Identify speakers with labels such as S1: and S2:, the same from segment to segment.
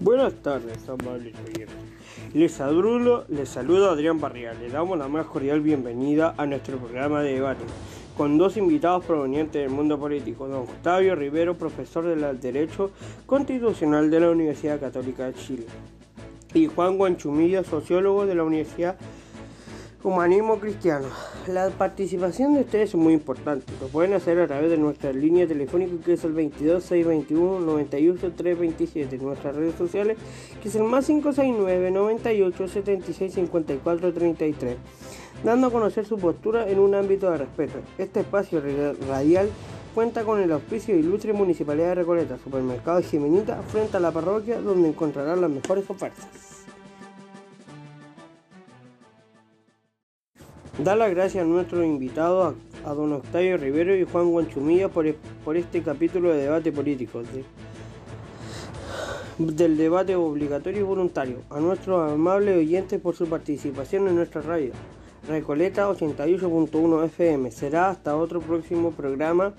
S1: Buenas tardes, amables oyentes. Les saludo, les saludo Adrián Barrial. Le damos la más cordial bienvenida a nuestro programa de debate con dos invitados provenientes del mundo político. Don Octavio Rivero, profesor del Derecho Constitucional de la Universidad Católica de Chile. Y Juan Guanchumilla, sociólogo de la Universidad Humanismo Cristiano. La participación de ustedes es muy importante. Lo pueden hacer a través de nuestra línea telefónica que es el 22 621 98 327. Nuestras redes sociales que es el más 569 98 76 54 33. Dando a conocer su postura en un ámbito de respeto. Este espacio radial cuenta con el auspicio de Ilustre Municipalidad de Recoleta, Supermercado Jimenita, frente a la parroquia, donde encontrarán las mejores ofertas. Da las gracias a nuestros invitados, a, don Octavio Rivero y Juan Guanchumilla, por, por este capítulo de debate político, del debate obligatorio y voluntario. A nuestros amables oyentes por su participación en nuestra radio. Recoleta 88.1 FM. Será hasta otro próximo programa.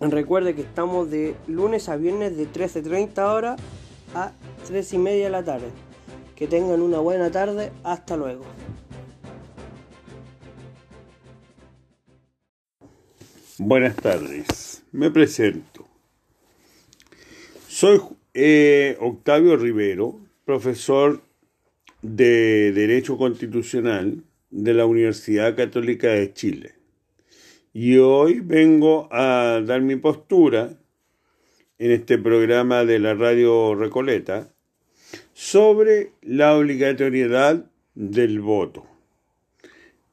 S1: Recuerde que estamos de lunes a viernes de 13.30 horas a 3 y media de la tarde. Que tengan una buena tarde. Hasta luego.
S2: Buenas tardes, me presento. Soy eh, Octavio Rivero, profesor de Derecho Constitucional de la Universidad Católica de Chile. Y hoy vengo a dar mi postura en este programa de la radio Recoleta sobre la obligatoriedad del voto.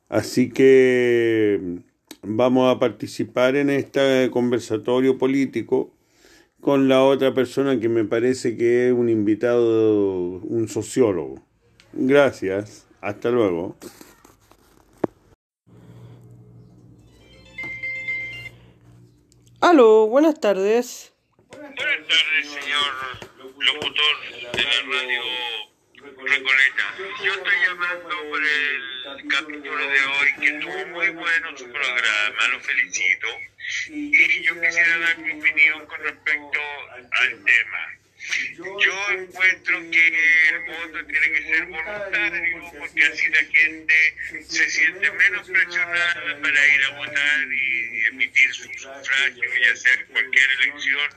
S2: Así que vamos a participar en este conversatorio político con la otra persona que me parece que es un invitado, un sociólogo. Gracias, hasta luego.
S1: Aló, buenas tardes.
S3: Buenas tardes, señor locutor de la radio Recoleta. Yo estoy llamando por el capítulo de hoy, que estuvo muy bueno su programa, lo felicito. Y yo quisiera dar mi opinión con respecto al tema. Yo encuentro que el voto tiene que ser voluntario porque así la gente se siente menos presionada para ir a votar y emitir su sufragio, sea en cualquier elección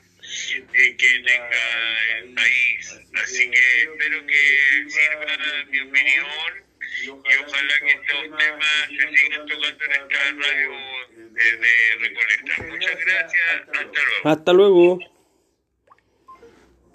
S3: que tenga el país. Así que espero que sirva mi opinión y ojalá que estos temas se sigan tocando en esta radio de, de Recoleta. Muchas gracias. Hasta luego.
S1: Hasta luego.